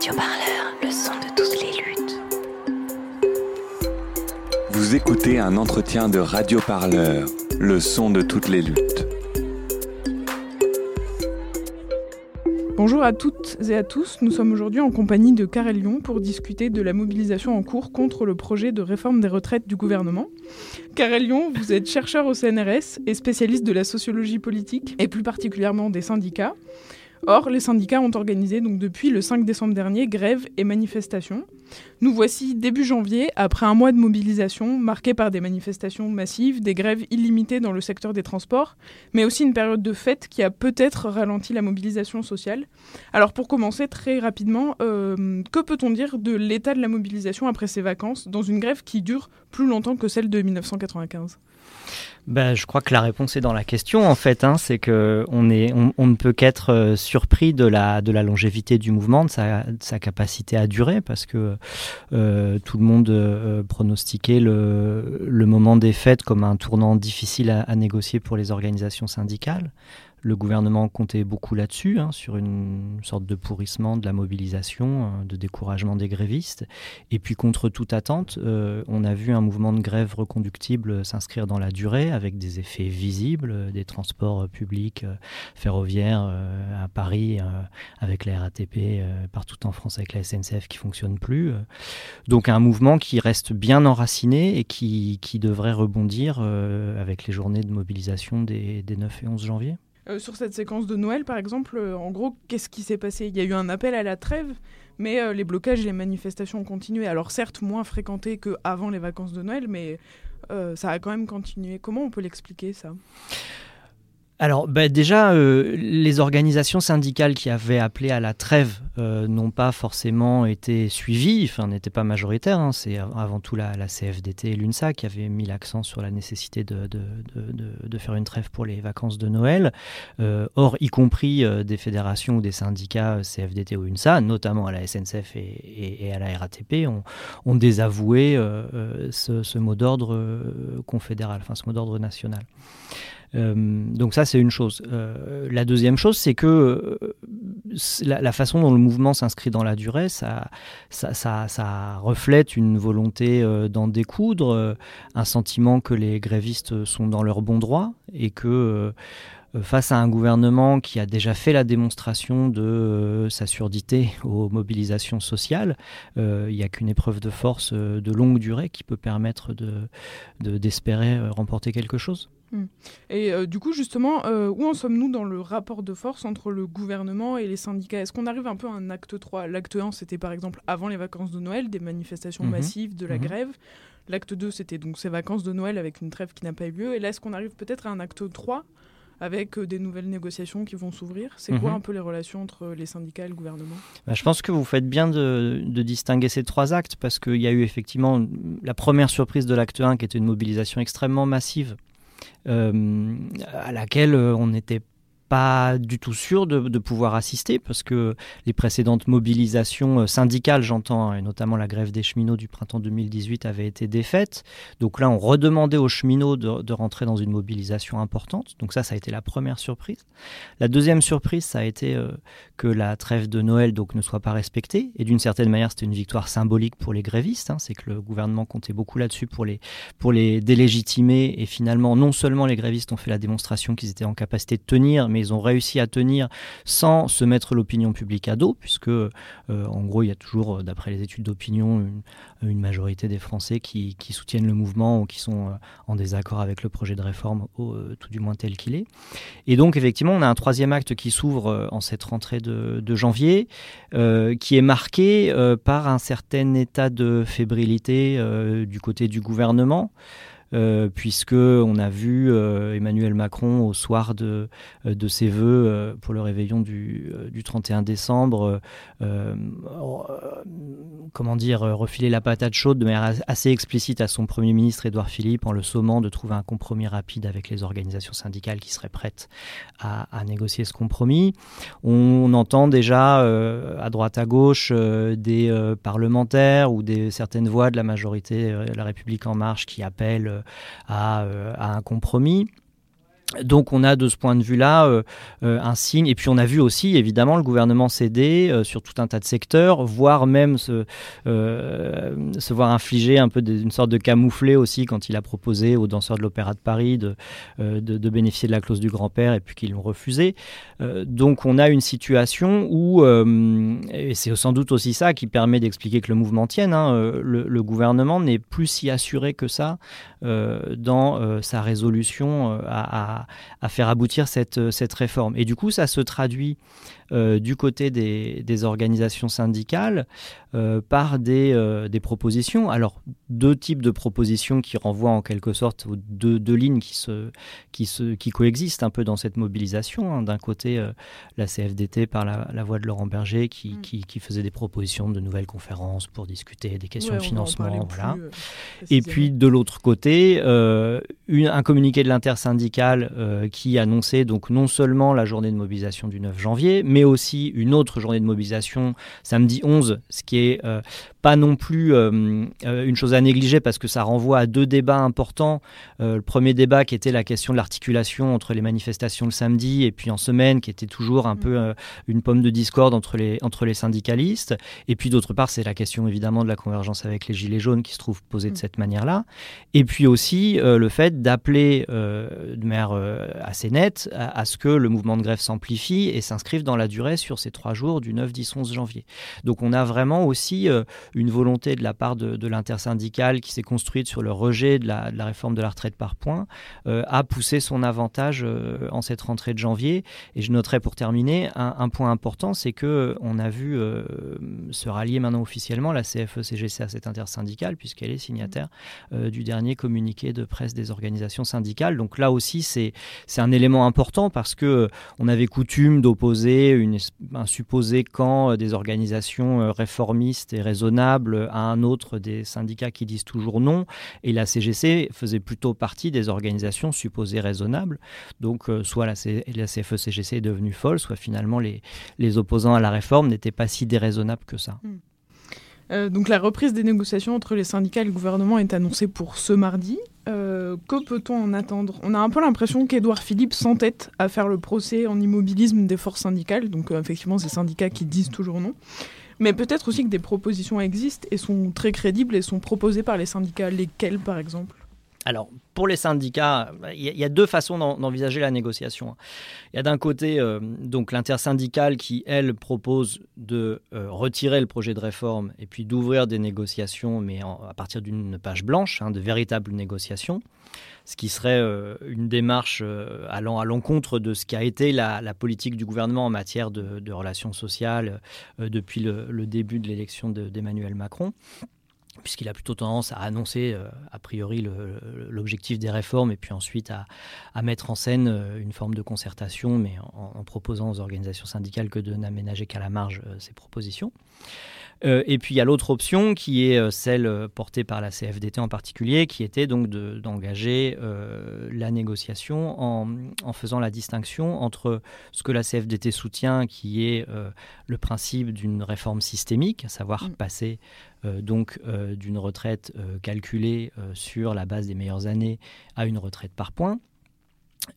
Radio Parleur, le son de toutes les luttes. Vous écoutez un entretien de Radio Parleur, le son de toutes les luttes. Bonjour à toutes et à tous, nous sommes aujourd'hui en compagnie de Karel Lyon pour discuter de la mobilisation en cours contre le projet de réforme des retraites du gouvernement. Karel Lyon, vous êtes chercheur au CNRS et spécialiste de la sociologie politique et plus particulièrement des syndicats. Or, les syndicats ont organisé donc depuis le 5 décembre dernier grève et manifestations. Nous voici début janvier, après un mois de mobilisation marqué par des manifestations massives, des grèves illimitées dans le secteur des transports, mais aussi une période de fête qui a peut-être ralenti la mobilisation sociale. Alors pour commencer très rapidement, euh, que peut-on dire de l'état de la mobilisation après ces vacances dans une grève qui dure plus longtemps que celle de 1995 ben, je crois que la réponse est dans la question en fait. Hein, c'est que on, est, on, ne peut qu'être euh, surpris de la, de la longévité du mouvement, de sa, sa capacité à durer, parce que euh, tout le monde euh, pronostiquait le, le, moment des fêtes comme un tournant difficile à négocier pour les organisations syndicales. Le gouvernement comptait beaucoup là-dessus, hein, sur une sorte de pourrissement de la mobilisation, euh, de découragement des grévistes. Et puis, contre toute attente, euh, on a vu un mouvement de grève reconductible s'inscrire dans la durée, avec des effets visibles, des transports publics euh, ferroviaires à Paris, avec la RATP, partout en France avec la SNCF qui fonctionne plus. Donc, un mouvement qui reste bien enraciné et qui, devrait rebondir avec les journées de mobilisation des 9 et 11 janvier. Euh, sur cette séquence de Noël, par exemple, euh, en gros, qu'est-ce qui s'est passé? Il y a eu un appel à la trêve, mais euh, les blocages et les manifestations ont continué. Alors certes, moins fréquentés qu'avant les vacances de Noël, mais ça a quand même continué. Comment on peut l'expliquer ça? Alors bah, déjà, euh, les organisations syndicales qui avaient appelé à la trêve euh, n'ont pas forcément été suivies, enfin n'étaient pas majoritaires. Hein. C'est avant tout la, CFDT et l'UNSA qui avaient mis l'accent sur la nécessité de, faire une trêve pour les vacances de Noël. Euh, or, y compris des fédérations ou des syndicats CFDT ou UNSA, notamment à la SNCF et, à la RATP, ont, ont désavoué ce, ce, mot d'ordre confédéral, enfin ce mot d'ordre national. Euh, donc ça, c'est une chose. Euh, la deuxième chose, c'est que euh, la, façon dont le mouvement s'inscrit dans la durée, ça, reflète une volonté d'en découdre, un sentiment que les grévistes sont dans leur bon droit et que face à un gouvernement qui a déjà fait la démonstration de sa surdité aux mobilisations sociales, il n'y a qu'une épreuve de force de longue durée qui peut permettre d'espérer de, remporter quelque chose. Hmm. Et euh, du coup, justement, euh, où en sommes-nous dans le rapport de force entre le gouvernement et les syndicats? Est-ce qu'on arrive un peu à un acte 3 L'acte 1, c'était par exemple avant les vacances de Noël, des manifestations mhm. massives, de la mhm. grève. L'acte 2, c'était donc ces vacances de Noël avec une trêve qui n'a pas eu lieu. Et là, est-ce qu'on arrive peut-être à un acte 3 avec euh, des nouvelles négociations qui vont s'ouvrir? C'est quoi mhm. un peu les relations entre les syndicats et le gouvernement? Bah, Je pense que vous faites bien de, de distinguer ces trois actes parce qu'il y a eu effectivement la première surprise de l'acte 1 qui était une mobilisation extrêmement massive à laquelle euh, on n'était pas du tout sûr de, pouvoir assister parce que les précédentes mobilisations euh, syndicales, j'entends, et notamment la grève des cheminots du printemps 2018, avaient été défaites. Donc là, on redemandait aux cheminots de, rentrer dans une mobilisation importante. Donc ça, ça a été la première surprise. La deuxième surprise, ça a été euh, que la trêve de Noël ne soit pas respectée. Et d'une certaine manière, c'était une victoire symbolique pour les grévistes. Hein. C'est que le gouvernement comptait beaucoup là-dessus pour les, pour les délégitimer. Et finalement, non seulement les grévistes ont fait la démonstration qu'ils étaient en capacité de tenir, mais ils ont réussi à tenir sans se mettre l'opinion publique à dos, puisque euh, en gros, il y a toujours, euh, d'après les études d'opinion, une, majorité des Français qui, soutiennent le mouvement ou qui sont euh, en désaccord avec le projet de réforme, tout du moins tel qu'il est. Et donc, effectivement, on a un troisième acte qui s'ouvre en cette rentrée de, janvier, qui est marqué par un certain état de fébrilité du côté du gouvernement. Euh, puisque on a vu euh, Emmanuel Macron au soir de, euh, ses voeux pour le réveillon du, du 31 décembre, comment dire, refiler la patate chaude de manière assez explicite à son Premier ministre Édouard Philippe en le sommant de trouver un compromis rapide avec les organisations syndicales qui seraient prêtes à, négocier ce compromis. On, entend déjà à droite à gauche des parlementaires ou des certaines voix de la majorité La République en marche qui appellent euh, à, un compromis. Donc on a de ce point de vue-là euh, euh, un signe, et puis on a vu aussi évidemment le gouvernement céder euh, sur tout un tas de secteurs, voire même se, voir infliger un peu une sorte de camouflet aussi quand il a proposé aux danseurs de l'Opéra de Paris de, bénéficier de la clause du grand-père et puis qu'ils l'ont refusé. donc on a une situation où, et c'est sans doute aussi ça qui permet d'expliquer que le mouvement tienne, hein, le, gouvernement n'est plus si assuré que ça dans sa résolution à, faire aboutir cette, cette réforme. Et du coup, ça se traduit euh, du côté des, organisations syndicales euh, par des, euh, des, propositions. Alors, deux types de propositions qui renvoient en quelque sorte aux deux, deux lignes qui, se, qui, se, qui coexistent un peu dans cette mobilisation. Hein. D'un côté, la CFDT par la, voix de Laurent Berger qui, mm. qui, qui, faisait des propositions de nouvelles conférences pour discuter des questions de financement. Voilà. Et puis, de l'autre côté, une, un communiqué de l'intersyndicale qui annonçait donc non seulement la journée de mobilisation du 9 janvier, mais aussi une autre journée de mobilisation samedi 11, ce qui est euh, pas non plus euh, euh, une chose à négliger parce que ça renvoie à deux débats importants. le premier débat qui était la question de l'articulation entre les manifestations le samedi et puis en semaine, qui était toujours un mm. peu une pomme de discorde entre les, entre les syndicalistes. Et puis d'autre part, c'est la question évidemment de la convergence avec les Gilets jaunes qui se trouve posée de mm. cette manière-là. Et puis aussi le fait d'appeler de manière assez nette à, à, ce que le mouvement de grève s'amplifie et s'inscrive dans la durée sur ces trois jours du 9, 10, 11 janvier. Donc on a vraiment aussi euh, une volonté de la part de, l'intersyndicale qui s'est construite sur le rejet de la, réforme de la retraite par points euh, à pousser son avantage euh, en cette rentrée de janvier. Et je noterai pour terminer un, point important, c'est que on a vu se rallier maintenant officiellement la CFE-CGC à cette intersyndicale puisqu'elle est signataire du dernier communiqué de presse des organisations syndicales. Donc là aussi c'est un élément important parce que on avait coutume d'opposer un supposé camp euh, des organisations euh, réformistes et raisonnables à un autre des syndicats qui disent toujours non. Et la CGC faisait plutôt partie des organisations supposées raisonnables. Donc, euh, soit la, CFE-CGC est devenue folle, soit finalement les, opposants à la réforme n'étaient pas si déraisonnables que ça. Hmm. donc la reprise des négociations entre les syndicats et le gouvernement est annoncée pour ce mardi. Euh, que peut-on en attendre? On a un peu l'impression qu'Edouard Philippe s'entête à faire le procès en immobilisme des forces syndicales, donc euh, effectivement ces syndicats qui disent toujours non. Mais peut-être aussi que des propositions existent et sont très crédibles et sont proposées par les syndicats. Lesquelles par exemple? Alors, pour les syndicats, il y, a deux façons d'envisager la négociation. Il y a d'un côté euh, donc l'intersyndicale qui, elle, propose de euh, retirer le projet de réforme et puis d'ouvrir des négociations, mais à partir d'une page blanche, hein, de véritables négociations, ce qui serait euh, une démarche allant à l'encontre de ce qui a été la, politique du gouvernement en matière de, relations sociales depuis le, début de l'élection d'Emmanuel Macron puisqu'il a plutôt tendance à annoncer euh, a priori l'objectif des réformes et puis ensuite à, mettre en scène euh, une forme de concertation, mais en, proposant aux organisations syndicales que de n'aménager qu'à la marge euh, ces propositions. Euh, et puis il y a l'autre option qui est euh, celle euh, portée par la CFDT en particulier, qui était donc d'engager la négociation en, faisant la distinction entre ce que la CFDT soutient, qui est le principe d'une réforme systémique, à savoir mm. passer donc d'une retraite calculée sur la base des meilleures années à une retraite par points.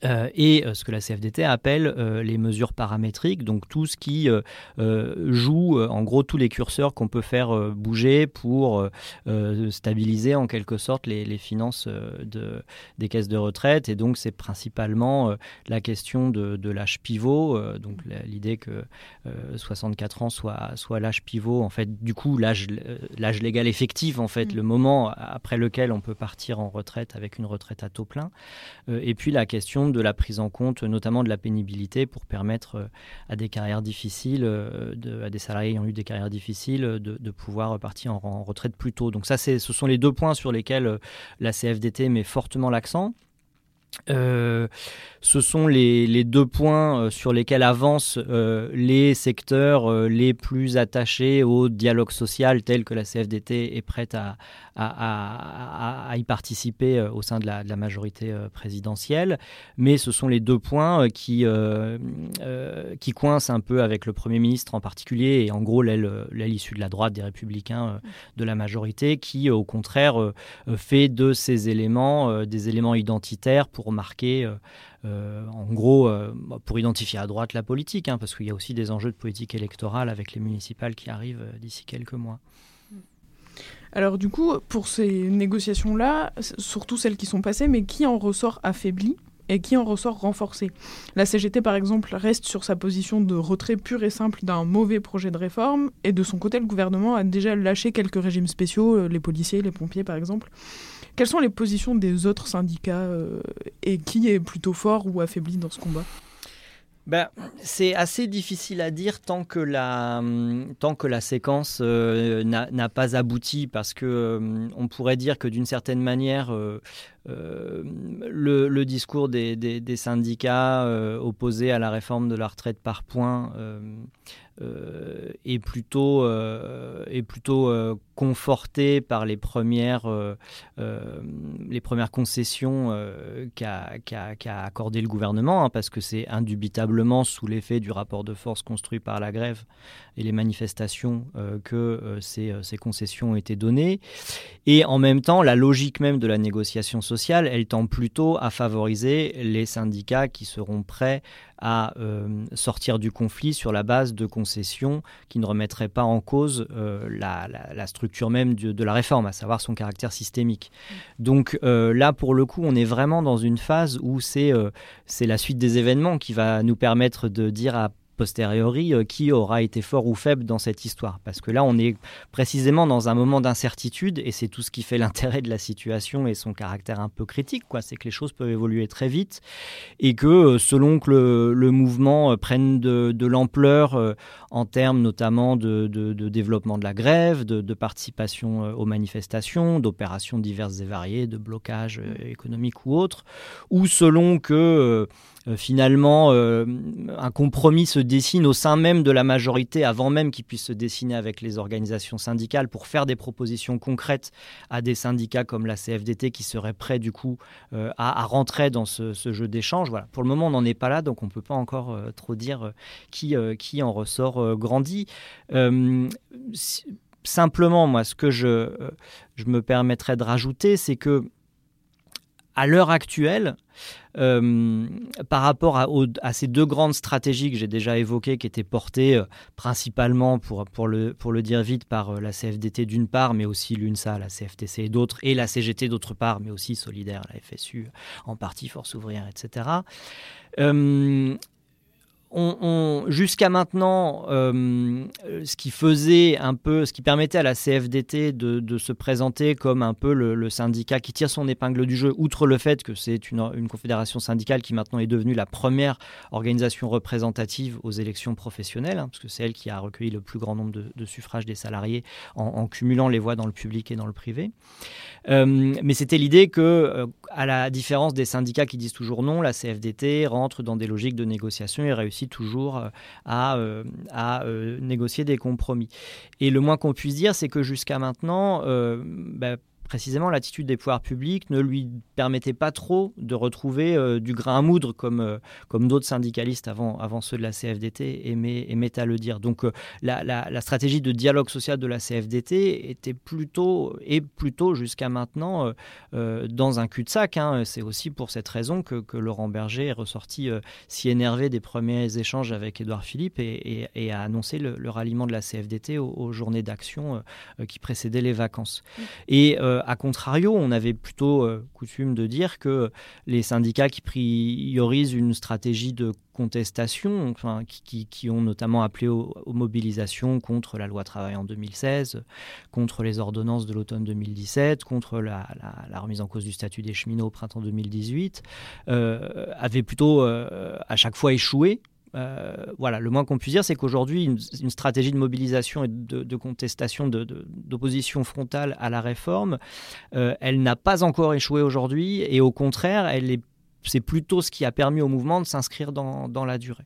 Euh, et euh, ce que la CFDT appelle euh, les mesures paramétriques, donc tout ce qui joue, en gros, tous les curseurs qu'on peut faire bouger pour stabiliser en quelque sorte les, finances de, des caisses de retraite. Et donc, c'est principalement la question de, l'âge pivot, donc l'idée que 64 ans soit, soit l'âge pivot, en fait, du coup, l'âge légal effectif, en fait, mm. le moment après lequel on peut partir en retraite avec une retraite à taux plein. et puis la question de la prise en compte, notamment de la pénibilité, pour permettre euh, à des carrières difficiles, euh, à des salariés ayant eu des carrières difficiles, de, pouvoir partir en, retraite plus tôt. Donc ça, ce sont les deux points sur lesquels euh, la CFDT met fortement l'accent. ce sont les, deux points sur lesquels avancent les secteurs les plus attachés au dialogue social tel que la CFDT est prête à, à, y participer euh, au sein de la, majorité euh, présidentielle. Mais ce sont les deux points euh, qui, qui coincent un peu avec le Premier ministre en particulier, et en gros l'aile issue de la droite des républicains de la majorité, qui au contraire fait de ces éléments des éléments identitaires pour marquer, en gros, bah, pour identifier à droite la politique, hein, parce qu'il y a aussi des enjeux de politique électorale avec les municipales qui arrivent d'ici quelques mois. Alors du coup, pour ces négociations-là, surtout celles qui sont passées, mais qui en ressort affaibli et qui en ressort renforcé? La CGT, par exemple, reste sur sa position de retrait pur et simple d'un mauvais projet de réforme, et de son côté, le gouvernement a déjà lâché quelques régimes spéciaux, euh, les policiers, les pompiers, par exemple. Quelles sont les positions des autres syndicats, euh, et qui est plutôt fort ou affaibli dans ce combat? Ben, c'est assez difficile à dire tant que la, hum, tant que la séquence euh, n'a pas abouti, parce que hum, on pourrait dire que d'une certaine manière, euh, euh, le, discours des, des syndicats opposés à la réforme de la retraite par points est plutôt, euh, est plutôt euh, conforté par les premières, les premières concessions qu'a qu accordé le gouvernement, hein, parce que c'est indubitablement sous l'effet du rapport de force construit par la grève et les manifestations que ces, ces, concessions ont été données. Et en même temps, la logique même de la négociation sociale, elle tend plutôt à favoriser les syndicats qui seront prêts à euh, sortir du conflit sur la base de concessions qui ne remettraient pas en cause euh, la, structure même de, la réforme, à savoir son caractère systémique. Donc euh, là, pour le coup, on est vraiment dans une phase où c'est c'est la suite des événements qui va nous permettre de dire à posteriori euh, qui aura été fort ou faible dans cette histoire. Parce que là, on est précisément dans un moment d'incertitude et c'est tout ce qui fait l'intérêt de la situation et son caractère un peu critique. C'est que les choses peuvent évoluer très vite et que euh, selon que le, mouvement euh, prenne de, l'ampleur en termes notamment de, développement de la grève, de, participation aux manifestations, d'opérations diverses et variées, de blocage économique ou autre, ou selon que finalement euh, un compromis se dessine au sein même de la majorité avant même qu'il puisse se dessiner avec les organisations syndicales pour faire des propositions concrètes à des syndicats comme la CFDT qui seraient prêts du coup euh, à, rentrer dans ce, jeu d'échange. Voilà. Pour le moment, on n'en est pas là, donc on ne peut pas encore trop dire qui, en ressort grandi. simplement, moi, ce que je me permettrais de rajouter, c'est que à l'heure actuelle, euh, par rapport à, ces deux grandes stratégies que j'ai déjà évoquées, qui étaient portées euh, principalement, pour, pour, le, pour le dire vite, par euh, la CFDT d'une part, mais aussi l'UNSA, la CFTC et d'autres, et la CGT d'autre part, mais aussi Solidaire, la FSU, en partie Force ouvrière, etc jusqu'à maintenant, euh, ce qui faisait un peu, ce qui permettait à la CFDT de, se présenter comme un peu le, syndicat qui tire son épingle du jeu, outre le fait que c'est une, confédération syndicale qui maintenant est devenue la première organisation représentative aux élections professionnelles, hein, parce que c'est elle qui a recueilli le plus grand nombre de, suffrages des salariés en, cumulant les voix dans le public et dans le privé. Euh, mais c'était l'idée que, euh, à la différence des syndicats qui disent toujours non, la CFDT rentre dans des logiques de négociation et réussit toujours euh, à, euh, euh, négocier des compromis. Et le moins qu'on puisse dire, c'est que jusqu'à maintenant, bah, précisément l'attitude des pouvoirs publics ne lui permettait pas trop de retrouver euh, du grain à moudre comme, euh, comme d'autres syndicalistes avant, avant ceux de la CFDT aimaient, à le dire. Donc euh, la, la, stratégie de dialogue social de la CFDT était plutôt, et plutôt jusqu'à maintenant, dans un cul-de-sac. Hein. C'est aussi pour cette raison que, que Laurent Berger est ressorti si énervé des premiers échanges avec Édouard Philippe et, et, a annoncé le, ralliement de la CFDT aux, journées d'action qui précédaient les vacances. Et a contrario, on avait plutôt euh, coutume de dire que les syndicats qui priorisent une stratégie de contestation, qui, ont notamment appelé aux, mobilisations contre la loi travail en 2016, contre les ordonnances de l'automne 2017, contre la, remise en cause du statut des cheminots au printemps 2018, euh, avaient plutôt euh, à chaque fois échoué euh, voilà, le moins qu'on puisse dire, c'est qu'aujourd'hui, une, stratégie de mobilisation et de, contestation, d'opposition frontale à la réforme, euh, elle n'a pas encore échoué aujourd'hui, et au contraire, c'est plutôt ce qui a permis au mouvement de s'inscrire dans, la durée.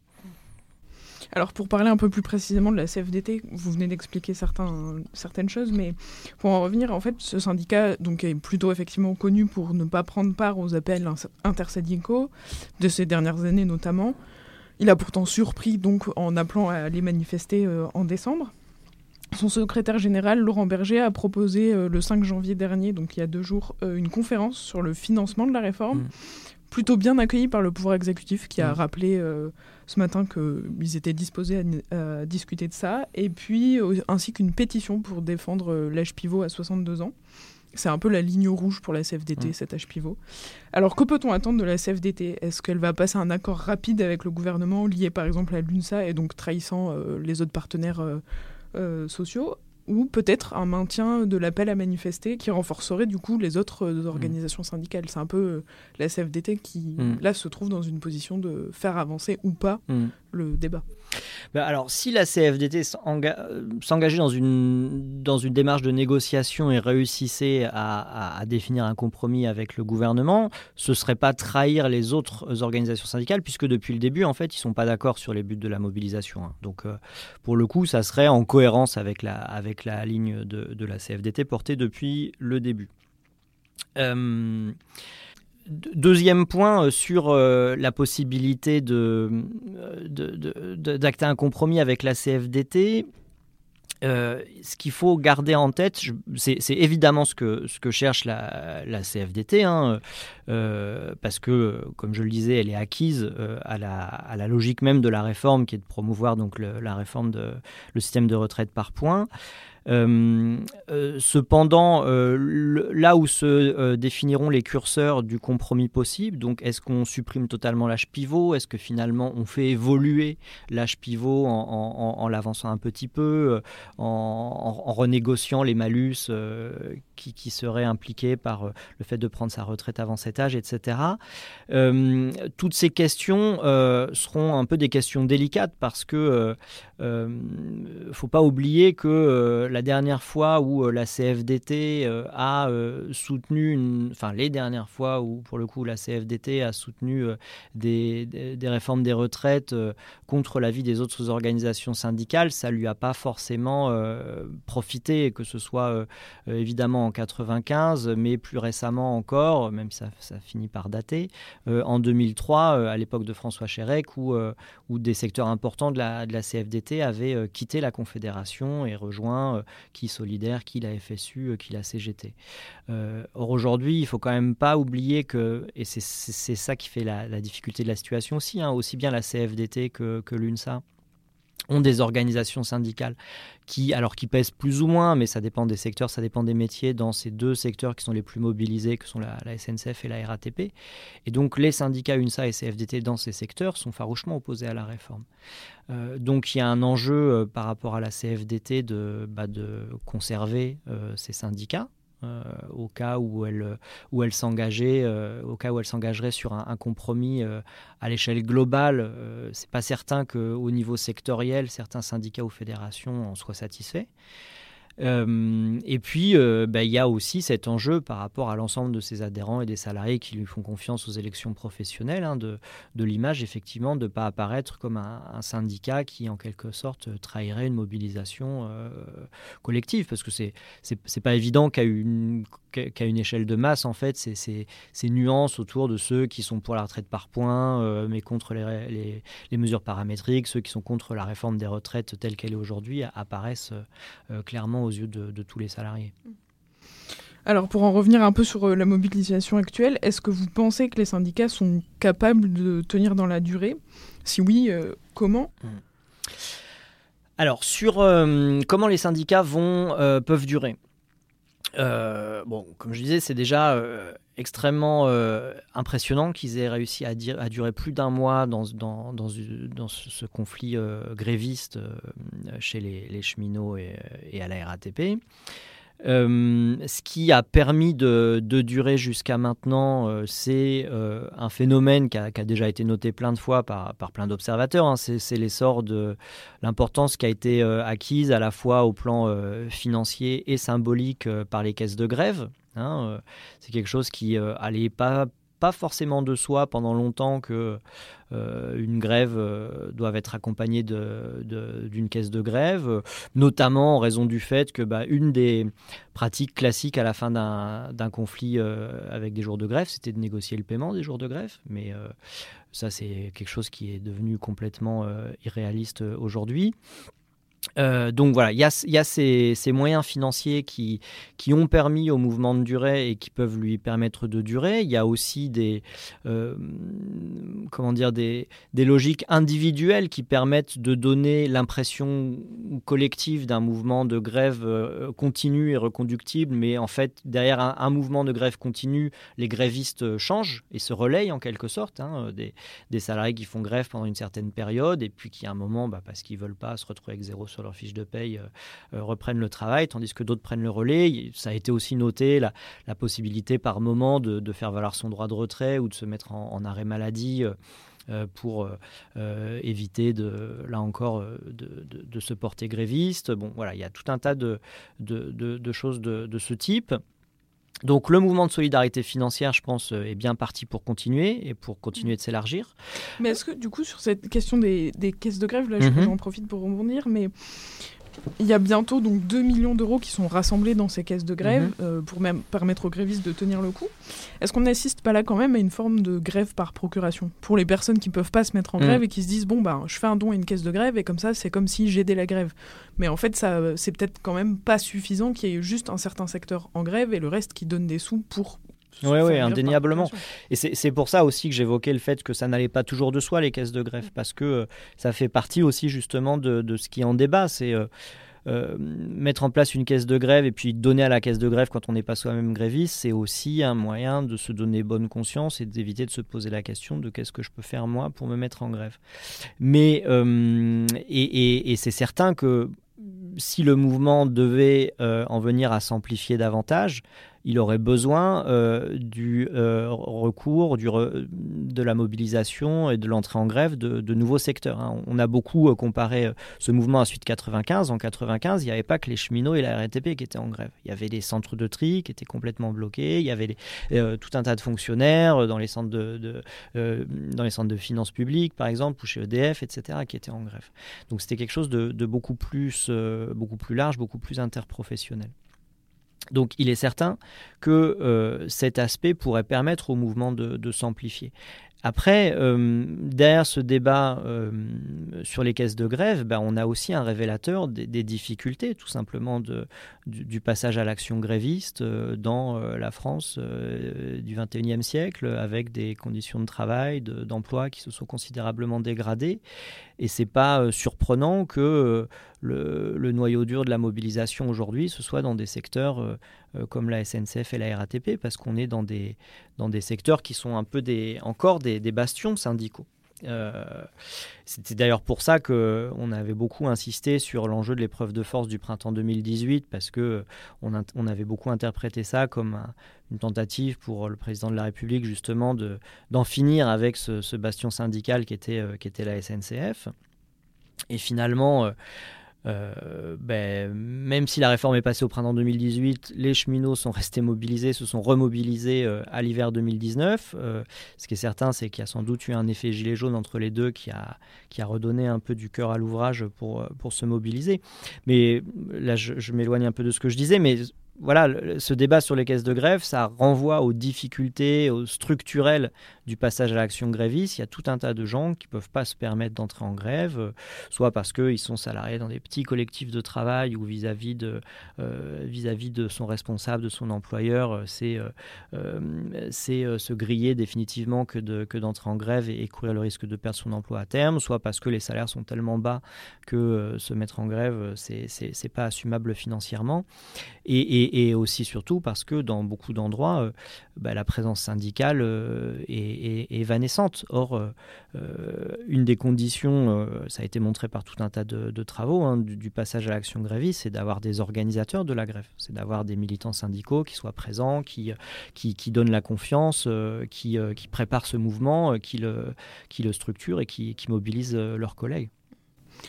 Alors pour parler un peu plus précisément de la CFDT, vous venez d'expliquer certaines choses, mais pour en revenir, en fait, ce syndicat donc, est plutôt effectivement connu pour ne pas prendre part aux appels intersyndicaux de ces dernières années notamment. Il a pourtant surpris donc en appelant à aller manifester euh, en décembre. Son secrétaire général, Laurent Berger, a proposé euh, le 5 janvier dernier, donc il y a deux jours, euh, une conférence sur le financement de la réforme. Mmh. plutôt bien accueilli par le pouvoir exécutif qui a Mm. rappelé euh, ce matin qu'ils étaient disposés à, à discuter de ça, et puis ainsi qu'une pétition pour défendre l'âge pivot à 62 ans. C'est un peu la ligne rouge pour la CFDT, Mm. cet âge pivot. Alors que peut-on attendre de la CFDT Est-ce qu'elle va passer un accord rapide avec le gouvernement lié par exemple à l'UNSA et donc trahissant euh, les autres partenaires euh, euh, sociaux? Ou peut-être un maintien de l'appel à manifester qui renforcerait du coup les autres euh, organisations syndicales? C'est un peu la CFDT qui, Mm. là, se trouve dans une position de faire avancer ou pas Mm. le débat. Bah, alors, si la CFDT s'enga- s'engageait dans une, dans une démarche de négociation et réussissait à, définir un compromis avec le gouvernement, ce serait pas trahir les autres organisations syndicales, puisque depuis le début, en fait, ils sont pas d'accord sur les buts de la mobilisation. hein. Donc, euh, pour le coup, ça serait en cohérence avec la, avec la ligne de, de la CFDT portée depuis le début. Euh, Deuxième point euh, sur euh, la possibilité euh, d'acter un compromis avec la CFDT. ce qu'il faut garder en tête, c'est, évidemment ce que, cherche la, CFDT, hein, parce que, comme je le disais, elle est acquise à, la, logique même de la réforme, qui est de promouvoir donc la réforme de le système de retraite par points. Euh, euh, cependant, euh, là où se définiront les curseurs du compromis possible, donc est-ce qu'on supprime totalement l'âge pivot? Est-ce que finalement on fait évoluer l'âge pivot en, l'avançant un petit peu, en, en- en renégociant les malus qui, seraient impliqués par le fait de prendre sa retraite avant cet âge, etc. Toutes ces questions seront un peu des questions délicates parce que euh, faut pas oublier que la dernière fois où euh, la CFDT euh, a euh, soutenu, enfin les dernières fois où pour le coup la CFDT a soutenu des, réformes des retraites contre l'avis des autres organisations syndicales, ça lui a pas forcément profité, que ce soit évidemment en 95, mais plus récemment encore, même si ça, finit par dater, en 2003, euh, à l'époque de François Chérec, où, des secteurs importants de la, de la CFDT avaient quitté la Confédération et rejoint qui Solidaire, qui la FSU, euh, qui la CGT. Euh, or aujourd'hui, il faut quand même pas oublier que, et c'est- ça qui fait la, la difficulté de la situation aussi, hein, aussi bien la CFDT que, que l'UNSA ont des organisations syndicales qui, alors qui pèsent plus ou moins, mais ça dépend des secteurs, ça dépend des métiers, dans ces deux secteurs qui sont les plus mobilisés, que sont la, SNCF et la RATP. Et donc les syndicats UNSA et CFDT dans ces secteurs sont farouchement opposés à la réforme. Euh, donc il y a un enjeu euh, par rapport à la CFDT de, bah, de conserver euh, ces syndicats. Euh, au cas où elle, où elle s'engageait, euh, au cas où elle s'engagerait sur un, compromis euh, à l'échelle globale, euh, c'est pas certain qu'au niveau sectoriel, certains syndicats ou fédérations en soient satisfaits. Euh, et puis, euh, bah, il y a aussi cet enjeu par rapport à l'ensemble de ses adhérents et des salariés qui lui font confiance aux élections professionnelles, hein, de, de l'image, effectivement, de ne pas apparaître comme un, un syndicat qui, en quelque sorte, trahirait une mobilisation euh, collective. Parce que c'est n'est pas évident qu'à une, qu'à une échelle de masse, en fait, ces, ces, ces nuances autour de ceux qui sont pour la retraite par points, euh, mais contre les, les, les, mesures paramétriques, ceux qui sont contre la réforme des retraites telle qu'elle est aujourd'hui, apparaissent euh, clairement aux yeux de, de, tous les salariés. Alors pour en revenir un peu sur euh, la mobilisation actuelle, est-ce que vous pensez que les syndicats sont capables de tenir dans la durée? Si oui, euh, comment? Alors sur euh, comment les syndicats vont euh, peuvent durer? Euh, bon, comme je disais, c'est déjà euh, extrêmement euh, impressionnant qu'ils aient réussi à, durer plus d'un mois dans, ce, conflit gréviste chez les, les cheminots et, et, à la RATP. Euh, ce qui a permis de, durer jusqu'à maintenant, euh, c'est euh, un phénomène qui a, déjà été noté plein de fois par, par plein d'observateurs. Hein. C'est l'essor de l'importance qui a été acquise à la fois au plan financier et symbolique par les caisses de grève. Hein. c'est quelque chose qui allait pas pas forcément de soi pendant longtemps que euh, une grève euh, doit être accompagnée d'une caisse de grève, notamment en raison du fait que bah, une des pratiques classiques à la fin d'un conflit euh, avec des jours de grève, c'était de négocier le paiement des jours de grève, mais euh, ça c'est quelque chose qui est devenu complètement irréaliste aujourd'hui. Euh, donc voilà, il y a, ces, moyens financiers qui, ont permis au mouvement de durer et qui peuvent lui permettre de durer. Il y a aussi des, euh, comment dire, des, logiques individuelles qui permettent de donner l'impression collective d'un mouvement de grève euh, continu et reconductible, mais en fait, derrière un, mouvement de grève continu, les grévistes changent et se relayent en quelque sorte. Hein, des, salariés qui font grève pendant une certaine période et puis qui à un moment, bah, parce qu'ils veulent pas se retrouver avec zéro sur leur fiche de paye, euh, euh, reprennent le travail, tandis que d'autres prennent le relais. Ça a été aussi noté la, possibilité par moment de, faire valoir son droit de retrait ou de se mettre en, arrêt maladie. Euh, pour éviter de, là encore de, de, de, se porter gréviste. Bon, voilà, il y a tout un tas de, de choses de, ce type. Donc le mouvement de solidarité financière, je pense, est bien parti pour continuer et pour continuer de s'élargir. Mais est-ce que du coup, sur cette question des, des caisses de grève, là, mm -hmm. j'en profite pour rebondir, mais il y a bientôt donc 2 millions d'euros qui sont rassemblés dans ces caisses de grève mmh. euh, pour même permettre aux grévistes de tenir le coup. Est-ce qu'on n'assiste pas là quand même à une forme de grève par procuration pour les personnes qui ne peuvent pas se mettre en mmh. grève et qui se disent bon ben je fais un don à une caisse de grève et comme ça c'est comme si j'aidais la grève. Mais en fait ça c'est peut-être quand même pas suffisant qu'il y ait juste un certain secteur en grève et le reste qui donne des sous pour oui, oui, indéniablement. Et c'est pour ça aussi que j'évoquais le fait que ça n'allait pas toujours de soi, les caisses de greffe, parce que euh, ça fait partie aussi justement de, de ce qui est en débat. C'est euh, euh, mettre en place une caisse de grève et puis donner à la caisse de grève quand on n'est pas soi-même gréviste, c'est aussi un moyen de se donner bonne conscience et d'éviter de se poser la question de qu'est-ce que je peux faire moi pour me mettre en grève. Mais, euh, et, et, et c'est certain que si le mouvement devait euh, en venir à s'amplifier davantage, il aurait besoin euh, du euh, recours, de la mobilisation et de l'entrée en grève de, nouveaux secteurs. Hein. On a beaucoup euh, comparé ce mouvement à Suite 95. En 95, il n'y avait pas que les cheminots et la RATP qui étaient en grève. Il y avait les centres de tri qui étaient complètement bloqués. Il y avait tout un tas de fonctionnaires dans les centres de, finances publiques, par exemple, ou chez EDF, etc., qui étaient en grève. Donc c'était quelque chose de, beaucoup plus large, beaucoup plus interprofessionnel. Donc il est certain que euh, cet aspect pourrait permettre au mouvement de, de s'amplifier. Après, euh, derrière ce débat euh, sur les caisses de grève, ben, on a aussi un révélateur des, difficultés, tout simplement, du, passage à l'action gréviste euh, dans la France du XXIe siècle, avec des conditions de travail, d'emploi qui se sont considérablement dégradées. Et c'est pas surprenant que le, le, noyau dur de la mobilisation aujourd'hui, ce soit dans des secteurs comme la SNCF et la RATP, parce qu'on est dans des, dans des secteurs qui sont un peu des, encore des, bastions syndicaux. Euh, C'était d'ailleurs pour ça qu'on avait beaucoup insisté sur l'enjeu de l'épreuve de force du printemps 2018, parce qu'on on avait beaucoup interprété ça comme un, une tentative pour le président de la République justement d'en de, finir avec ce, ce, bastion syndical qui était, euh, qui était la SNCF. Et finalement, euh, euh, ben, même si la réforme est passée au printemps 2018, les cheminots sont restés mobilisés, se sont remobilisés euh, à l'hiver 2019. Euh, ce qui est certain, c'est qu'il y a sans doute eu un effet gilet jaune entre les deux qui a, qui a redonné un peu du cœur à l'ouvrage pour, pour se mobiliser. Mais là, je, je m'éloigne un peu de ce que je disais, mais voilà, ce débat sur les caisses de grève, ça renvoie aux difficultés aux structurelles du passage à l'action gréviste. Il y a tout un tas de gens qui ne peuvent pas se permettre d'entrer en grève, euh, soit parce qu'ils sont salariés dans des petits collectifs de travail ou vis-à-vis -vis de, euh, vis -vis de son responsable, de son employeur, euh, c'est se griller définitivement que d'entrer de, que en grève et, courir le risque de perdre son emploi à terme, soit parce que les salaires sont tellement bas que se mettre en grève, c'est pas assumable financièrement. Et et, aussi surtout parce que dans beaucoup d'endroits, euh, bah, la présence syndicale euh, est, est. Or, euh, une des conditions, ça a été montré par tout un tas de, travaux hein, du, passage à l'action gréviste, c'est d'avoir des organisateurs de la grève, c'est d'avoir des militants syndicaux qui soient présents, qui, qui, donnent la confiance, qui, qui préparent ce mouvement, qui le, qui le structurent et qui, qui mobilisent leurs collègues.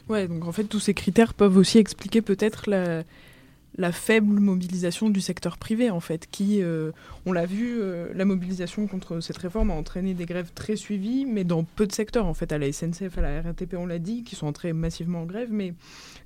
Ouais, donc en fait, tous ces critères peuvent aussi expliquer peut-être la, la faible mobilisation du secteur privé, en fait, qui, euh, on l'a vu, euh, la mobilisation contre cette réforme a entraîné des grèves très suivies, mais dans peu de secteurs, en fait, à la SNCF, à la RATP, on l'a dit, qui sont entrés massivement en grève, mais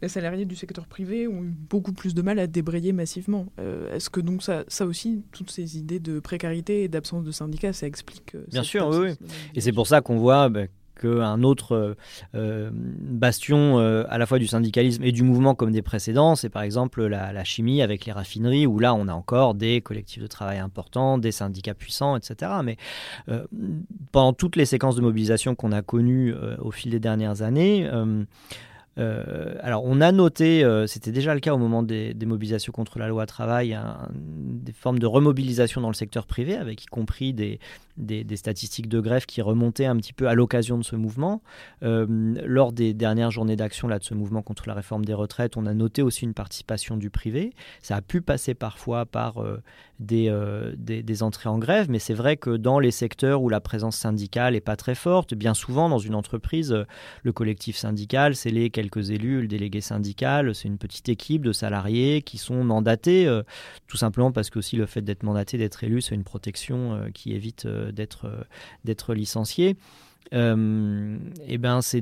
les salariés du secteur privé ont eu beaucoup plus de mal à débrayer massivement. Euh, Est-ce que donc ça, ça aussi, toutes ces idées de précarité et d'absence de syndicats, ça explique Bien sûr, oui, oui. Et c'est pour ça qu'on voit... Bah, qu'un autre bastion à la fois du syndicalisme et du mouvement comme des précédents, c'est par exemple la, la, chimie avec les raffineries, où là on a encore des collectifs de travail importants, des syndicats puissants, etc. Mais pendant toutes les séquences de mobilisation qu'on a connues au fil des dernières années, euh, alors, on a noté, euh, c'était déjà le cas au moment des, mobilisations contre la loi travail, des formes de remobilisation dans le secteur privé, avec y compris des, statistiques de grève qui remontaient un petit peu à l'occasion de ce mouvement. Euh, lors des dernières journées d'action là, de ce mouvement contre la réforme des retraites, on a noté aussi une participation du privé. Ça a pu passer parfois par des, des, entrées en grève, mais c'est vrai que dans les secteurs où la présence syndicale n'est pas très forte, bien souvent dans une entreprise, le collectif syndical, c'est les quelques élus, le délégué syndical, c'est une petite équipe de salariés qui sont mandatés, euh, tout simplement parce que aussi le fait d'être mandaté, d'être élu, c'est une protection euh, qui évite euh, d'être d'être licencié. Euh, et ben c'est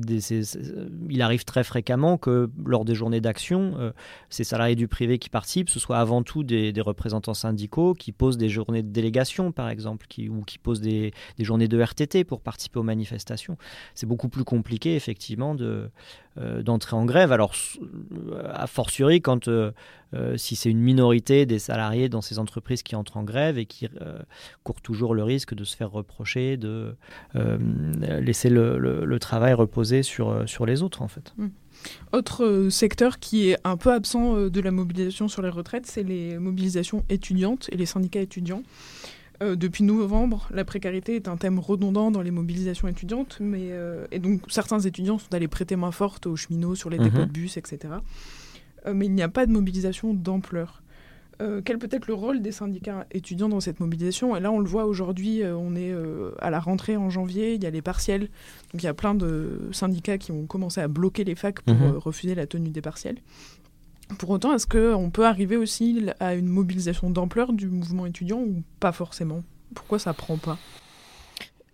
il arrive très fréquemment que lors des journées d'action, ces salariés du privé qui participent, ce soit avant tout des, représentants syndicaux qui posent des journées de délégation, par exemple, ou qui posent des, journées de RTT pour participer aux manifestations. C'est beaucoup plus compliqué, effectivement, de, d'entrer en grève. Alors, a fortiori, quand, si c'est une minorité des salariés dans ces entreprises qui entrent en grève et qui courent toujours le risque de se faire reprocher de laisser le, travail reposer sur, euh, sur les autres en fait. Mmh. Autre euh, secteur qui est un peu absent euh, de la mobilisation sur les retraites, c'est les mobilisations étudiantes et les syndicats étudiants. Depuis novembre, la précarité est un thème redondant dans les mobilisations étudiantes, mais, et donc certains étudiants sont allés prêter main forte aux cheminots sur les dépôts mmh. de bus, etc. mais il n'y a pas de mobilisation d'ampleur. Euh, quel peut être le rôle des syndicats étudiants dans cette mobilisation? Et là, on le voit aujourd'hui, euh, on est euh, à la rentrée en janvier, il y a les partiels. Donc il y a plein de syndicats qui ont commencé à bloquer les facs pour mhm. refuser la tenue des partiels. Pour autant, est-ce qu'on peut arriver aussi à une mobilisation d'ampleur du mouvement étudiant ou pas forcément? Pourquoi ça prend pas?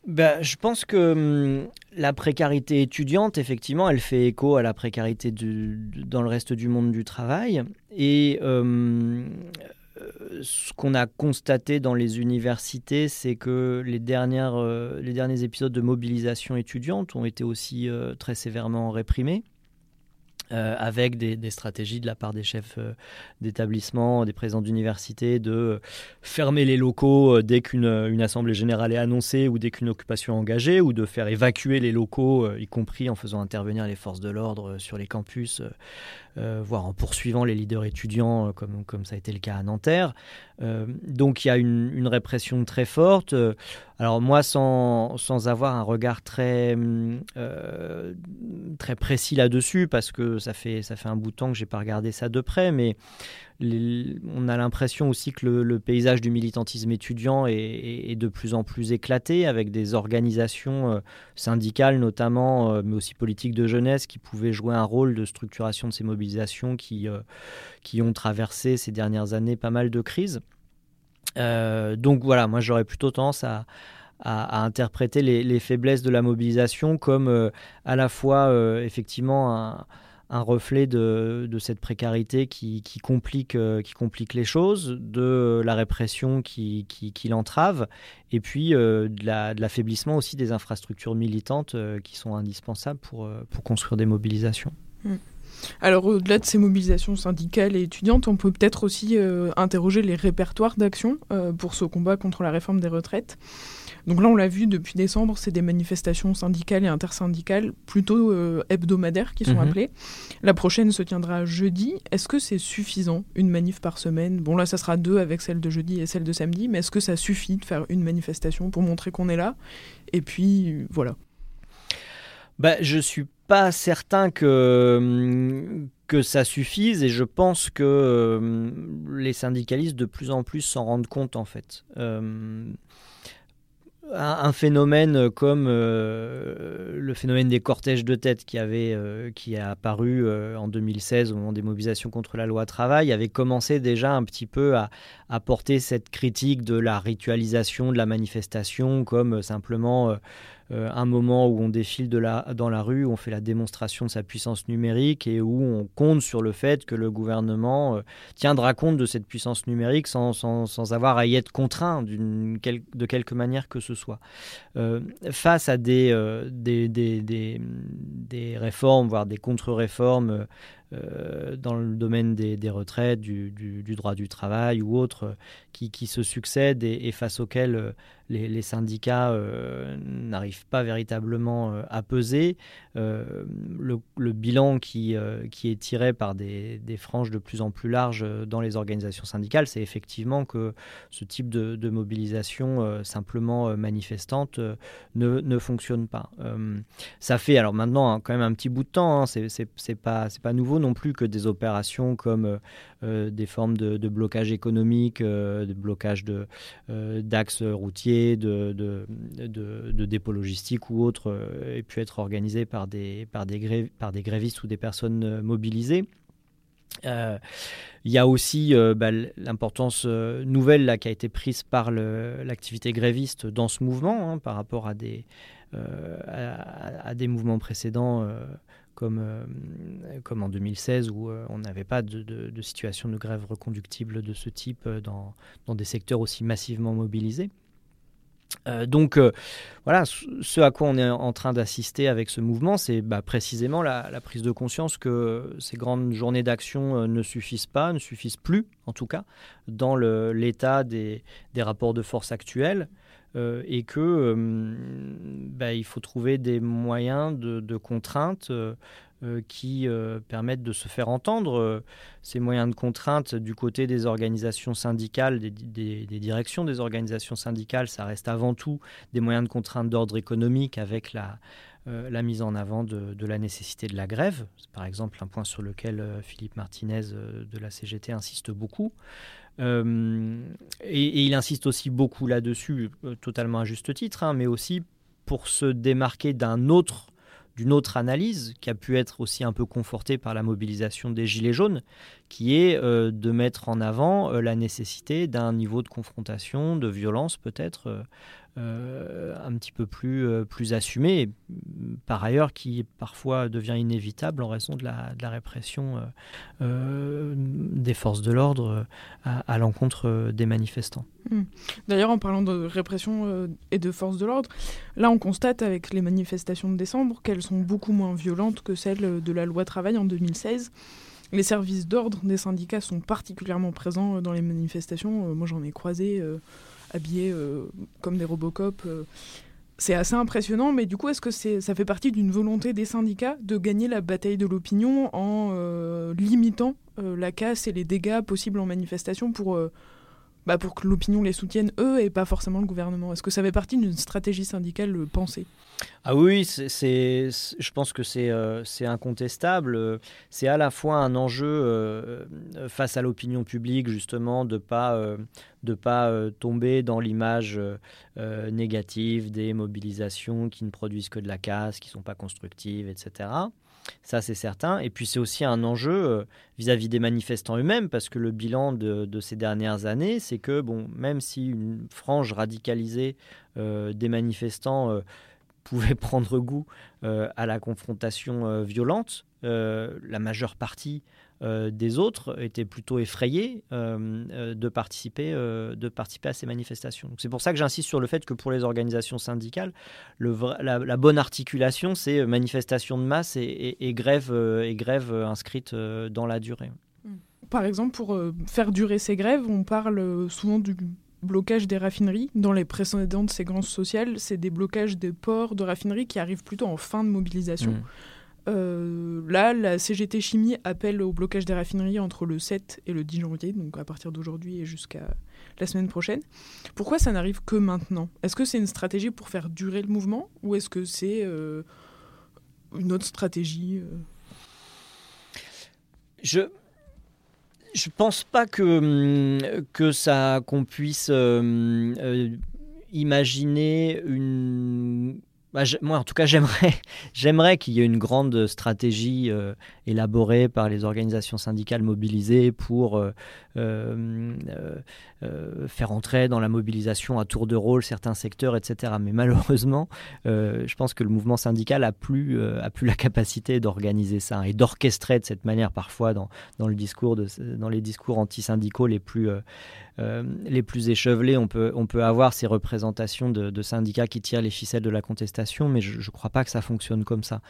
Ben, je pense que hum, la précarité étudiante, effectivement, elle fait écho à la précarité dans le reste du monde du travail. Et hum, ce qu'on a constaté dans les universités, c'est que les, dernières, euh, les derniers épisodes de mobilisation étudiante ont été aussi euh, très sévèrement réprimés. Euh, avec des, stratégies de la part des chefs euh, d'établissement, des présidents d'université, de fermer les locaux euh, dès qu'une assemblée générale est annoncée ou dès qu'une occupation est engagée, ou de faire évacuer les locaux, y compris en faisant intervenir les forces de l'ordre sur les campus, voire en poursuivant les leaders étudiants, comme, comme ça a été le cas à Nanterre. donc il y a une, répression très forte. Alors moi, sans, sans, avoir un regard très, euh, très précis là-dessus, parce que ça fait, ça fait un bout de temps que j'ai pas regardé ça de près, mais on a l'impression aussi que le, paysage du militantisme étudiant est, de plus en plus éclaté, avec des organisations euh, syndicales notamment, euh, mais aussi politiques de jeunesse, qui pouvaient jouer un rôle de structuration de ces mobilisations qui, qui ont traversé ces dernières années pas mal de crises. Euh, donc voilà, moi j'aurais plutôt tendance à, interpréter les, faiblesses de la mobilisation comme euh, à la fois euh, effectivement un, reflet de, cette précarité qui, complique, qui complique les choses, de la répression qui, l'entrave, et puis de l'affaiblissement aussi des infrastructures militantes qui sont indispensables pour, construire des mobilisations. Mmh. Alors au-delà de ces mobilisations syndicales et étudiantes, on peut peut-être aussi euh, interroger les répertoires d'action euh, pour ce combat contre la réforme des retraites. Donc là, on l'a vu depuis décembre, c'est des manifestations syndicales et intersyndicales plutôt euh, hebdomadaires qui sont mhm. appelées. La prochaine se tiendra jeudi. Est-ce que c'est suffisant, une manif par semaine? Bon là, ça sera deux avec celle de jeudi et celle de samedi, mais est-ce que ça suffit de faire une manifestation pour montrer qu'on est là? Et puis voilà. Bah, je suis pas certain que, que ça suffise et je pense que euh, les syndicalistes de plus en plus s'en rendent compte en fait. Euh, un, phénomène comme euh, le phénomène des cortèges de tête qui, avait, qui a apparu en 2016 au moment des mobilisations contre la loi travail avait commencé déjà un petit peu à porter cette critique de la ritualisation de la manifestation comme simplement un moment où on défile de dans la rue, où on fait la démonstration de sa puissance numérique et où on compte sur le fait que le gouvernement tiendra compte de cette puissance numérique sans, sans, avoir à y être contraint de quelque manière que ce soit. face à des, des, des, des, des réformes, voire des contre-réformes euh, dans le domaine des, retraites, du, droit du travail ou autres, qui, se succèdent et, face auxquels euh, les, syndicats euh, n'arrivent pas véritablement à peser. Le, bilan qui, est tiré par des, franges de plus en plus larges dans les organisations syndicales, c'est effectivement que ce type de, mobilisation simplement manifestante ne, ne, fonctionne pas. ça fait alors maintenant hein, quand même un petit bout de temps, hein, c'est pas nouveau non plus que des opérations comme euh, euh, des formes de, blocage économique, euh, de blocage d'axes routiers, de, dépôts logistiques ou autres aient pu être organisées par des, grévistes ou des personnes mobilisées. Il y a aussi bah, l'importance nouvelle qui a été prise par l'activité gréviste dans ce mouvement hein, par rapport à, des mouvements précédents comme, euh, comme en 2016 où euh, on n'avait pas de, situation de grève reconductible de ce type euh, dans, des secteurs aussi massivement mobilisés. donc voilà, ce à quoi on est en train d'assister avec ce mouvement, c'est bah, précisément la, la, prise de conscience que ces grandes journées d'action ne suffisent pas, ne suffisent plus en tout cas, dans l'état des, rapports de force actuels. Euh, et que euh, bah, il faut trouver des moyens de, de contrainte euh, qui permettent de se faire entendre. ces moyens de contrainte du côté des organisations syndicales, des, directions des organisations syndicales, ça reste avant tout des moyens de contrainte d'ordre économique avec la, mise en avant de, la nécessité de la grève. C'est par exemple un point sur lequel Philippe Martinez de la CGT insiste beaucoup. Euh, et, il insiste aussi beaucoup là-dessus, euh, totalement à juste titre, hein, mais aussi pour se démarquer d'un autre d'une autre analyse qui a pu être aussi un peu confortée par la mobilisation des Gilets jaunes, qui est euh, de mettre en avant la nécessité d'un niveau de confrontation, de violence peut-être, un petit peu plus, plus assumé, par ailleurs qui parfois devient inévitable en raison de la, répression euh, des forces de l'ordre à, l'encontre des manifestants. Hmm. D'ailleurs, en parlant de répression et de forces de l'ordre, là on constate avec les manifestations de décembre qu'elles sont beaucoup moins violentes que celles de la loi travail en 2016. Les services d'ordre des syndicats sont particulièrement présents dans les manifestations. moi j'en ai croisé habillés euh, comme des Robocop. Euh. C'est assez impressionnant, mais du coup, est-ce que ça fait partie d'une volonté des syndicats de gagner la bataille de l'opinion en euh, limitant la casse et les dégâts possibles en manifestation pour bah, pour que l'opinion les soutienne eux et pas forcément le gouvernement Est-ce que ça fait partie d'une stratégie syndicale pensée ah oui, c'est, je pense que c'est, euh, incontestable. C'est à la fois un enjeu euh, face à l'opinion publique, justement, de ne pas, de pas euh, tomber dans l'image négative des mobilisations qui ne produisent que de la casse, qui ne sont pas constructives, etc. Ça, c'est certain. Et puis, c'est aussi un enjeu euh, vis-à-vis des manifestants eux-mêmes, parce que le bilan de, ces dernières années, c'est que, bon, même si une frange radicalisée euh, des manifestants euh, pouvait prendre goût à la confrontation violente, la majeure partie euh, des autres étaient plutôt effrayés euh, euh, de, participer, de participer à ces manifestations. C'est pour ça que j'insiste sur le fait que pour les organisations syndicales, le la, bonne articulation, c'est manifestation de masse et, grève, et grève inscrite dans la durée. Par exemple, pour faire durer ces grèves, on parle souvent du blocage des raffineries. Dans les précédentes séquences sociales, c'est des blocages des ports, de raffineries qui arrivent plutôt en fin de mobilisation. Mmh. Euh, là, la CGT Chimie appelle au blocage des raffineries entre le 7 et le 10 janvier, donc à partir d'aujourd'hui et jusqu'à la semaine prochaine. Pourquoi ça n'arrive que maintenant? Est-ce que c'est une stratégie pour faire durer le mouvement ou est-ce que c'est euh, une autre stratégie euh? Je je pense pas que que ça qu'on puisse imaginer une bah, moi, en tout cas, j'aimerais, j'aimerais qu'il y ait une grande stratégie euh, élaborée par les organisations syndicales mobilisées pour euh, euh, faire entrer dans la mobilisation à tour de rôle certains secteurs, etc. Mais malheureusement, je pense que le mouvement syndical a plus, a plus la capacité d'organiser ça et d'orchestrer de cette manière parfois dans, dans, le discours dans les discours antisyndicaux les plus les plus échevelés, on peut, on peut avoir ces représentations de, syndicats qui tirent les ficelles de la contestation, mais je ne crois pas que ça fonctionne comme ça.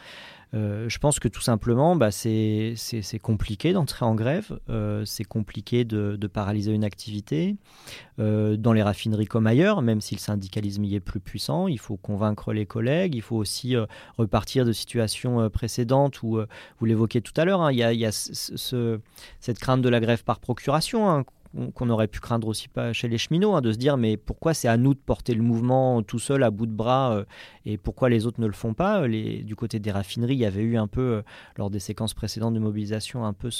Euh, je pense que tout simplement, bah, c'est compliqué d'entrer en grève, euh, c'est compliqué de, paralyser une activité. dans les raffineries comme ailleurs, même si le syndicalisme y est plus puissant, il faut convaincre les collègues, il faut aussi repartir de situations précédentes où, vous l'évoquez tout à l'heure, hein, il y a, cette crainte de la grève par procuration hein, qu'on aurait pu craindre aussi pas chez les cheminots, hein, de se dire mais pourquoi c'est à nous de porter le mouvement tout seul à bout de bras euh, et pourquoi les autres ne le font pas les, Du côté des raffineries, il y avait eu un peu, euh, lors des séquences précédentes de mobilisation, un peu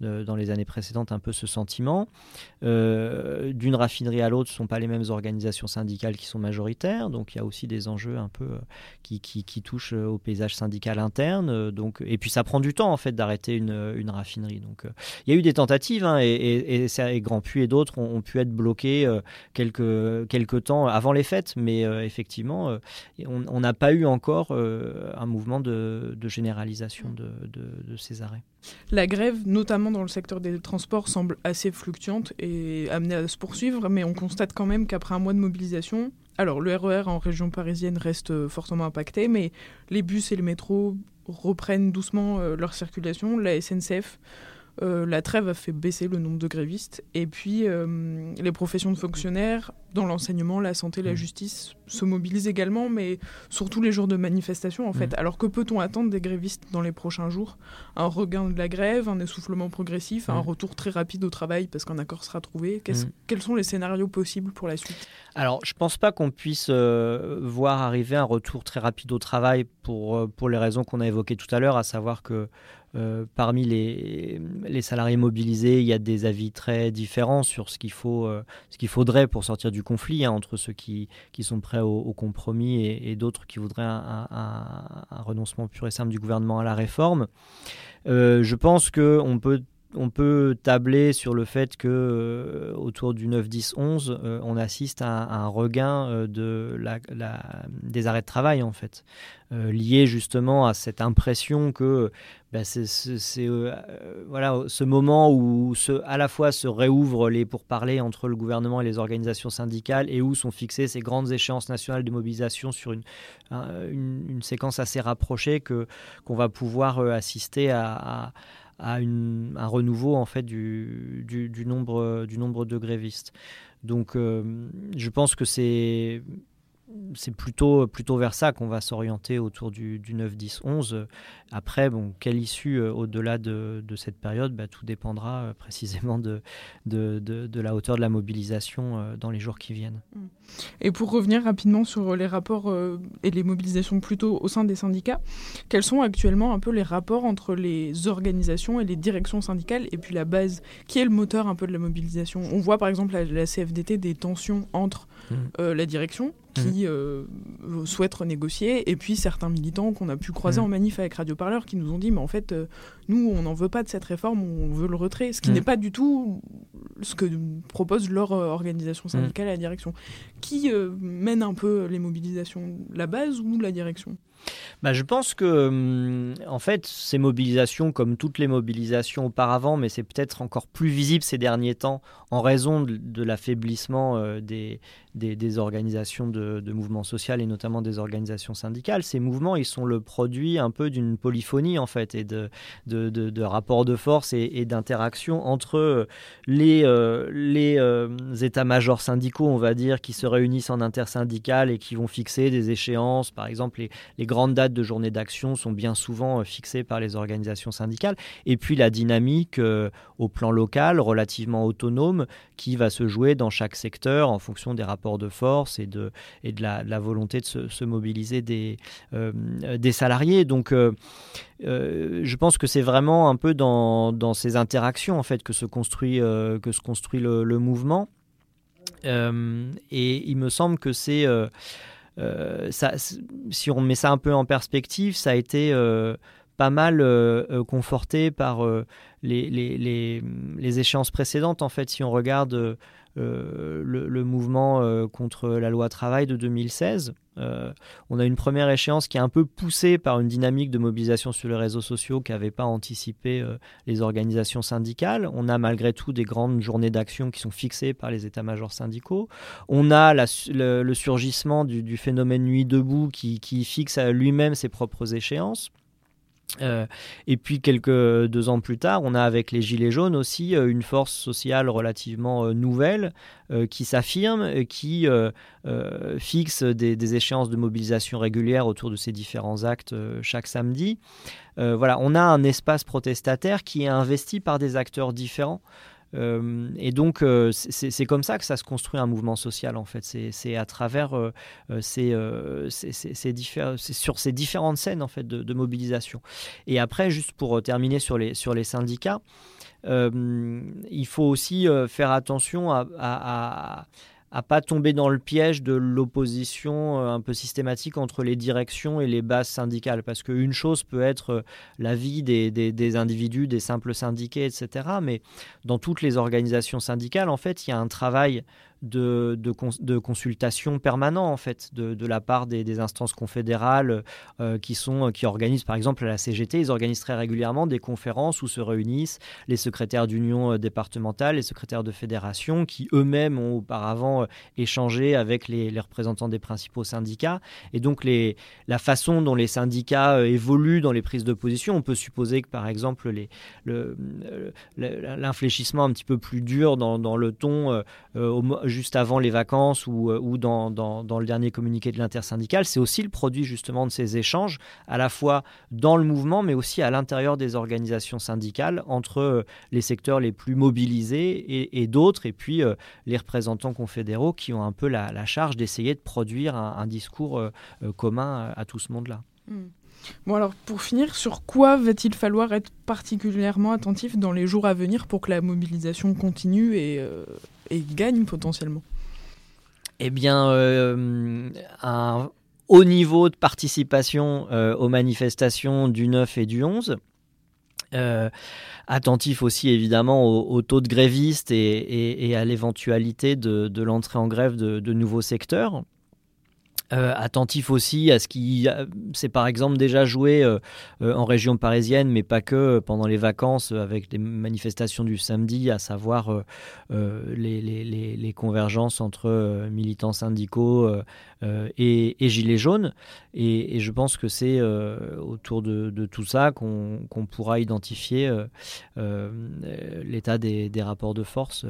dans les années précédentes, un peu ce sentiment. Euh, d'une raffinerie à l'autre, ce ne sont pas les mêmes organisations syndicales qui sont majoritaires, donc il y a aussi des enjeux un peu qui, qui, touchent au paysage syndical interne. Donc, et puis ça prend du temps en fait d'arrêter une, raffinerie. Donc il y a eu des tentatives hein, et, et et Grand Puy et d'autres ont, pu être bloqués euh, quelques, quelques temps avant les fêtes, mais euh, effectivement, euh, on n'a pas eu encore un mouvement de, généralisation de, ces arrêts. La grève, notamment dans le secteur des transports, semble assez fluctuante et amenée à se poursuivre, mais on constate quand même qu'après un mois de mobilisation, alors le RER e en région parisienne reste fortement impacté, mais les bus et les métros reprennent doucement leur circulation. La SNCF euh, la trêve a fait baisser le nombre de grévistes. Et puis, euh, les professions de fonctionnaires, dans l'enseignement, la santé, la mmh. justice, se mobilisent également, mais surtout les jours de manifestation, en fait. Mmh. Alors, que peut-on attendre des grévistes dans les prochains jours? Un regain de la grève, un essoufflement progressif, un mmh. retour très rapide au travail parce qu'un accord sera trouvé? Quels sont les scénarios possibles pour la suite? Alors, je ne pense pas qu'on puisse euh, voir arriver un retour très rapide au travail pour, pour les raisons qu'on a évoquées tout à l'heure, à savoir que euh, parmi les, salariés mobilisés, il y a des avis très différents sur ce qu'il faut, euh, ce qu'il faudrait pour sortir du conflit hein, entre ceux qui, sont prêts au, compromis et, d'autres qui voudraient un, un, renoncement pur et simple du gouvernement à la réforme. Euh, je pense qu'on peut on peut tabler sur le fait que euh, autour du 9, 10, 11, on assiste à, un regain euh, de des arrêts de travail en fait, euh, lié justement à cette impression que bah, c'est voilà ce moment où à la fois se réouvrent les pourparlers entre le gouvernement et les organisations syndicales et où sont fixées ces grandes échéances nationales de mobilisation sur une, une, séquence assez rapprochée que qu'on va pouvoir assister à un renouveau en fait du, du, nombre, du nombre de grévistes. Donc euh, je pense que c'est c'est plutôt, plutôt vers ça qu'on va s'orienter autour du, 9, 10, 11. Après, bon, quelle issue euh, au-delà de, cette période bah, Tout dépendra euh, précisément de, de, la hauteur de la mobilisation euh, dans les jours qui viennent. Et pour revenir rapidement sur les rapports et les mobilisations plutôt au sein des syndicats, quels sont actuellement un peu les rapports entre les organisations et les directions syndicales et puis la base? Qui est le moteur un peu de la mobilisation? On voit par exemple à la CFDT des tensions entre mmh. la direction qui mmh. euh, souhaitent renégocier, et puis certains militants qu'on a pu croiser mmh. en manif avec Radio Parleur qui nous ont dit mais en fait euh, nous on n'en veut pas de cette réforme, on veut le retrait, ce qui n'est pas du tout ce que propose leur euh, organisation syndicale à la direction. Qui mène un peu les mobilisations, la base ou la direction? Bah, je pense que, hum, en fait, ces mobilisations, comme toutes les mobilisations auparavant, mais c'est peut-être encore plus visible ces derniers temps en raison de, l'affaiblissement des, des, organisations de, mouvements sociaux et notamment des organisations syndicales. Ces mouvements, ils sont le produit un peu d'une polyphonie en fait et de, de, rapports de force et, d'interaction entre les, euh, les euh, états-majors syndicaux, on va dire, qui se réunissent en intersyndicales et qui vont fixer des échéances. Par exemple, les, les grandes dates de journée d'action sont bien souvent euh, fixées par les organisations syndicales. Et puis la dynamique au plan local, relativement autonome, qui va se jouer dans chaque secteur en fonction des rapports de force et de, et de, la, volonté de se, mobiliser des, euh, des salariés. Donc, euh, euh, je pense que c'est vraiment un peu dans, dans, ces interactions en fait que se construit, que se construit le, mouvement. et il me semble que c'est ça, si on met ça un peu en perspective, ça a été pas mal conforté par les, échéances précédentes. En fait, si on regarde euh, le, mouvement euh, contre la loi travail de 2016. Euh, on a une première échéance qui est un peu poussée par une dynamique de mobilisation sur les réseaux sociaux qui n'avait pas anticipé les organisations syndicales. On a malgré tout des grandes journées d'action qui sont fixées par les états-majors syndicaux. On a le, surgissement du, phénomène Nuit debout qui, qui fixe lui-même ses propres échéances. Euh, et puis quelques deux ans plus tard, on a avec les Gilets jaunes aussi euh, une force sociale relativement euh, nouvelle qui s'affirme, qui fixe des, échéances de mobilisation régulières autour de ces différents actes chaque samedi. voilà, on a un espace protestataire qui est investi par des acteurs différents. Euh, et donc, euh, c'est comme ça que ça se construit un mouvement social, en fait. C'est à travers euh, ces, sur ces différentes scènes, en fait, de, mobilisation. Et après, juste pour terminer sur les, sur les syndicats, il faut aussi faire attention à pas tomber dans le piège de l'opposition euh, un peu systématique entre les directions et les bases syndicales. Parce qu'une chose peut être euh, la vie des, des, individus, des simples syndiqués, etc. Mais dans toutes les organisations syndicales, en fait, il y a un travail de, de, consultation permanent en fait de, la part des, instances confédérales euh, qui sont qui organisent par exemple la CGT ils organisent très régulièrement des conférences où se réunissent les secrétaires d'union euh, départementale les secrétaires de fédération qui eux-mêmes ont auparavant euh, échangé avec les, représentants des principaux syndicats. Et donc les, la façon dont les syndicats évoluent dans les prises de position on peut supposer que par exemple les, l'infléchissement un petit peu plus dur dans, dans le ton juste avant les vacances ou, euh, dans, dans, le dernier communiqué de l'intersyndical, c'est aussi le produit justement de ces échanges, à la fois dans le mouvement, mais aussi à l'intérieur des organisations syndicales, entre euh, les secteurs les plus mobilisés et, d'autres, et puis euh, les représentants confédéraux qui ont un peu la, charge d'essayer de produire un, discours commun à tout ce monde-là. Hmm. Alors pour finir, sur quoi va-t-il falloir être particulièrement attentif dans les jours à venir pour que la mobilisation continue et, euh, gagne potentiellement? Eh bien, euh, un haut niveau de participation euh, aux manifestations du 9 et du 11. attentif aussi évidemment au, taux de grévistes et, à l'éventualité de, l'entrée en grève de nouveaux secteurs. Euh, attentif aussi à ce qui s'est par exemple déjà joué euh, euh, en région parisienne, mais pas que pendant les vacances avec les manifestations du samedi, à savoir les, convergences entre militants syndicaux et, gilets jaunes. Et, je pense que c'est autour de, tout ça qu'on pourra identifier l'état des, rapports de force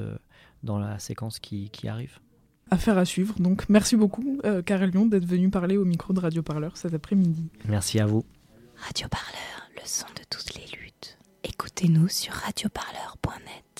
dans la séquence qui arrive. Affaire à suivre. Donc merci beaucoup, euh, Karel Lyon, d'être venu parler au micro de Radio Parleur cet après-midi. Merci à vous. Radio Parleur, le son de toutes les luttes. Écoutez-nous sur radioparleur.net.